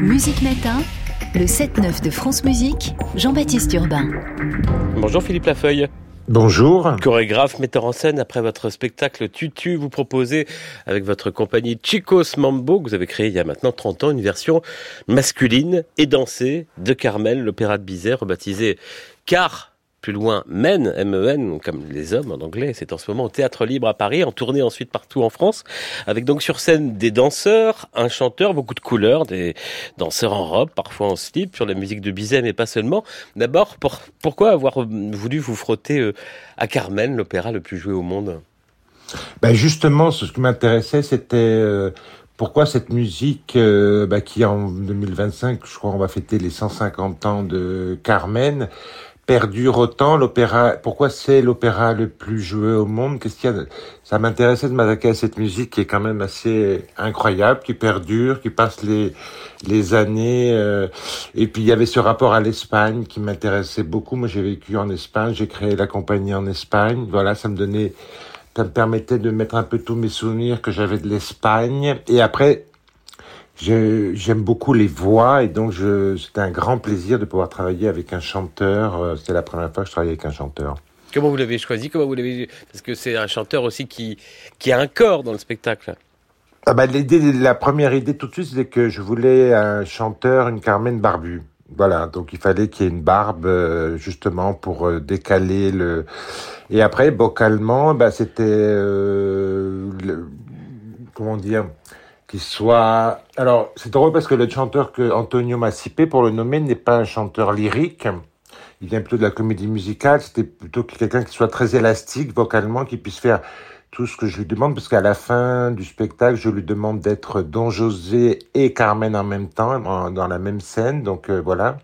Musique Matin, le 7-9 de France Musique, Jean-Baptiste Urbain. Bonjour Philippe Lafeuille. Bonjour. Chorégraphe, metteur en scène, après votre spectacle Tutu, vous proposez avec votre compagnie Chicos Mambo, que vous avez créé il y a maintenant 30 ans, une version masculine et dansée de Carmel, l'opéra de Bizet, rebaptisé Car plus loin Men, M-E-N, comme les hommes en anglais. C'est en ce moment au Théâtre Libre à Paris, en tournée ensuite partout en France, avec donc sur scène des danseurs, un chanteur, beaucoup de couleurs, des danseurs en robe, parfois en slip, sur la musique de Bizet, mais pas seulement. D'abord, pourquoi avoir voulu vous frotter euh, à Carmen, l'opéra le plus joué au monde? Ben Justement, ce qui m'intéressait, c'était... Euh, pourquoi cette musique euh, bah, qui en 2025, je crois, on va fêter les 150 ans de Carmen, perdure autant l'opéra? Pourquoi c'est l'opéra le plus joué au monde? Qu'est-ce qu'il y a Ça m'intéressait de m'attaquer à cette musique qui est quand même assez incroyable, qui perdure, qui passe les les années. Euh, et puis il y avait ce rapport à l'Espagne qui m'intéressait beaucoup. Moi, j'ai vécu en Espagne, j'ai créé la compagnie en Espagne. Voilà, ça me donnait, ça me permettait de mettre un peu tous mes souvenirs que j'avais de l'Espagne. Et après, J'aime beaucoup les voix et donc c'était un grand plaisir de pouvoir travailler avec un chanteur. Euh, c'était la première fois que je travaillais avec un chanteur. Comment vous l'avez choisi? Comment vous l'avez Parce que c'est un chanteur aussi qui qui a un corps dans le spectacle. Ah bah, l'idée, la première idée tout de suite, c'était que je voulais un chanteur, une Carmen barbu. Voilà, donc il fallait qu'il y ait une barbe euh, justement pour euh, décaler le. Et après, vocalement, bah, c'était euh, comment dire soit. Alors, c'est drôle parce que le chanteur que Antonio m'a cité, pour le nommer, n'est pas un chanteur lyrique. Il vient plutôt de la comédie musicale. C'était plutôt quelqu'un qui soit très élastique vocalement, qui puisse faire tout ce que je lui demande, parce qu'à la fin du spectacle, je lui demande d'être Don José et Carmen en même temps, dans la même scène. Donc euh, voilà.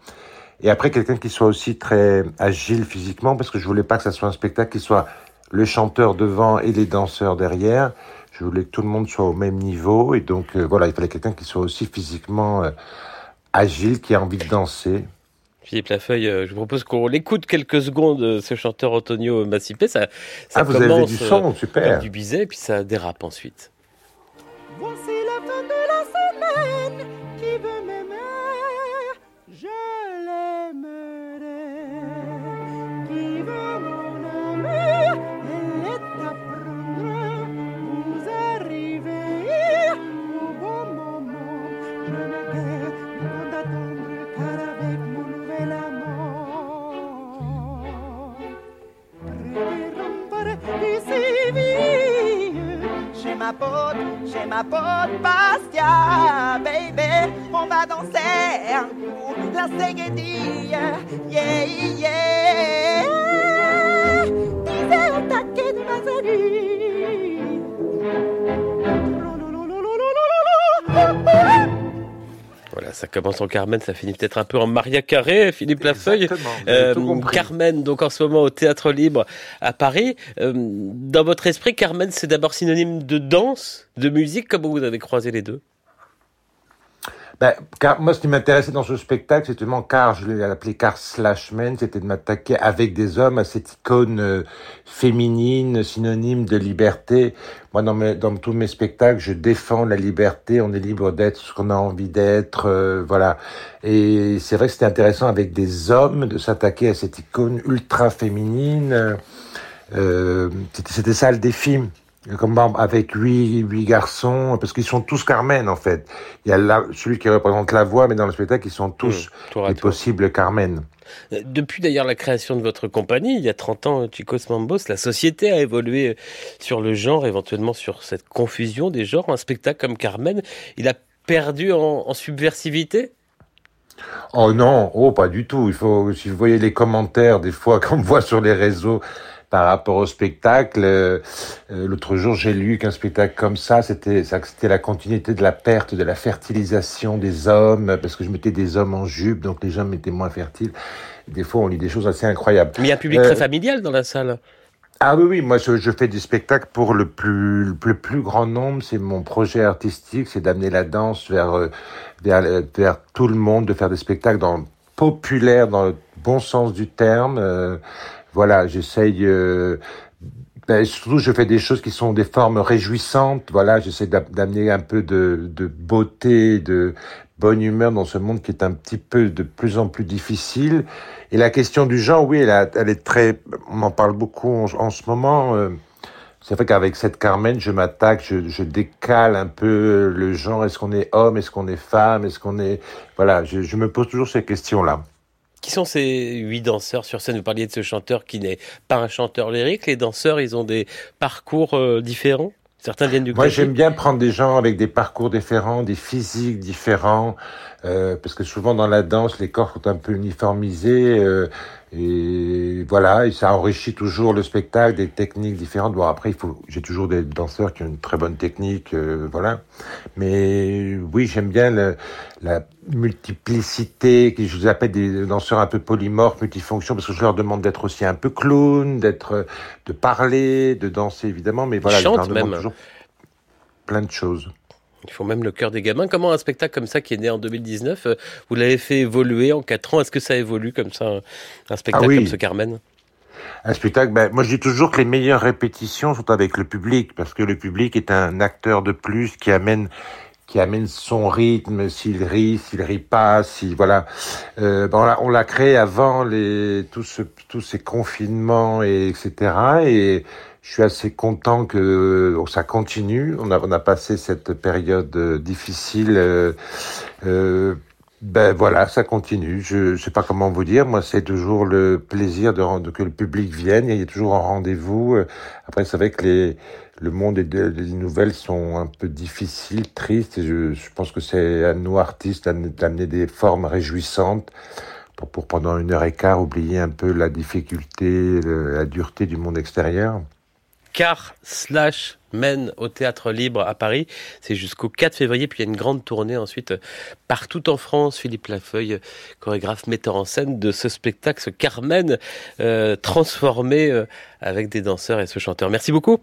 Et après, quelqu'un qui soit aussi très agile physiquement, parce que je voulais pas que ça soit un spectacle qui soit le chanteur devant et les danseurs derrière. Je voulais que tout le monde soit au même niveau et donc euh, voilà, il fallait quelqu'un qui soit aussi physiquement euh, agile, qui a envie de danser. Philippe Lafeuille, euh, je vous propose qu'on l'écoute quelques secondes, ce chanteur Antonio Massipé. Ça, ça ah, vous avez du son, super. du bizet, puis ça dérape ensuite. Voici la fin de la semaine, ma pote, chez ma pote Bastia, baby. On va danser un coup, la séguédille, yeah, yeah. Commence en Carmen, ça finit peut-être un peu en Maria Carré, Philippe Lafeuille. Euh, Carmen, donc en ce moment au Théâtre Libre à Paris. Euh, dans votre esprit, Carmen, c'est d'abord synonyme de danse, de musique. Comment vous avez croisé les deux? Ben, car, moi, ce qui m'intéressait dans ce spectacle, c'était car je l'ai appelé car slash men, c'était de m'attaquer avec des hommes à cette icône euh, féminine, synonyme de liberté. Moi, dans, mes, dans tous mes spectacles, je défends la liberté. On est libre d'être ce qu'on a envie d'être, euh, voilà. Et c'est vrai que c'était intéressant avec des hommes de s'attaquer à cette icône ultra féminine. Euh, c'était ça le défi comme avec huit, huit garçons, parce qu'ils sont tous Carmen en fait. Il y a celui qui représente la voix, mais dans le spectacle, ils sont tous mmh, les possibles Carmen. Euh, depuis d'ailleurs la création de votre compagnie, il y a 30 ans, Chicos Mambos, la société a évolué sur le genre, éventuellement sur cette confusion des genres. Un spectacle comme Carmen, il a perdu en, en subversivité? Oh non, oh pas du tout. Il faut, si vous voyez les commentaires des fois qu'on voit sur les réseaux, par rapport au spectacle. Euh, euh, l'autre jour, j'ai lu qu'un spectacle comme ça, c'était c'était la continuité de la perte de la fertilisation des hommes, parce que je mettais des hommes en jupe, donc les hommes étaient moins fertiles. des fois, on lit des choses assez incroyables. Mais il y a un public très euh, familial dans la salle. Ah oui, oui, moi je, je, fais du spectacle pour le plus, le plus grand nombre. C'est mon projet artistique, c'est d'amener la danse vers, vers, vers, tout le monde, de faire des spectacles dans, populaires dans le bon sens du terme. Euh, voilà, j'essaye. Euh, ben, surtout, je fais des choses qui sont des formes réjouissantes. Voilà, j'essaie d'amener un peu de, de, beauté, de bonne humeur dans ce monde qui est un petit peu de plus en plus difficile. Et la question du genre, oui, elle, elle est très, on en parle beaucoup en, ce moment. Euh, c'est vrai qu'avec cette Carmen, je m'attaque, je, je, décale un peu le genre. Est-ce qu'on est homme? Est-ce qu'on est femme? Est-ce qu'on est... Voilà, je, je me pose toujours ces questions-là. Qui sont ces huit danseurs sur scène? Vous parliez de ce chanteur qui n'est pas un chanteur lyrique. Les danseurs, ils ont des parcours euh, différents? Certains viennent du Moi, j'aime bien prendre des gens avec des parcours différents, des physiques différents, euh, parce que souvent dans la danse, les corps sont un peu uniformisés. Euh, et voilà, et ça enrichit toujours le spectacle, des techniques différentes. Bon, après, il faut, j'ai toujours des danseurs qui ont une très bonne technique, euh, voilà. Mais oui, j'aime bien le, la multiplicité, que je vous appelle des danseurs un peu polymorphes, multifonctions, parce que je leur demande d'être aussi un peu clown, d'être, de parler, de danser évidemment, mais voilà, je leur demande toujours plein de choses. Ils font même le cœur des gamins. Comment un spectacle comme ça qui est né en 2019, euh, vous l'avez fait évoluer en 4 ans Est-ce que ça évolue comme ça, un spectacle ah comme ce Carmen? Un spectacle, ben, moi je dis toujours que les meilleures répétitions sont avec le public, parce que le public est un acteur de plus qui amène qui amène son rythme, s'il rit, s'il rit pas, si voilà. Euh, ben on l'a créé avant les tous tous ces confinements et etc. Et je suis assez content que ça continue. On a, on a passé cette période euh, difficile. Euh, euh, ben voilà, ça continue. Je ne sais pas comment vous dire. Moi, c'est toujours le plaisir de, que le public vienne. Il y a toujours un rendez-vous. Après, c'est vrai que les, le monde et les nouvelles sont un peu difficiles, tristes. Et je, je pense que c'est à nous artistes d'amener des formes réjouissantes pour, pour pendant une heure et quart oublier un peu la difficulté, la dureté du monde extérieur car slash mène au théâtre libre à Paris. C'est jusqu'au 4 février, puis il y a une grande tournée ensuite partout en France. Philippe Lafeuille, chorégraphe, metteur en scène de ce spectacle, ce Carmen, euh, transformé euh, avec des danseurs et ce chanteur. Merci beaucoup.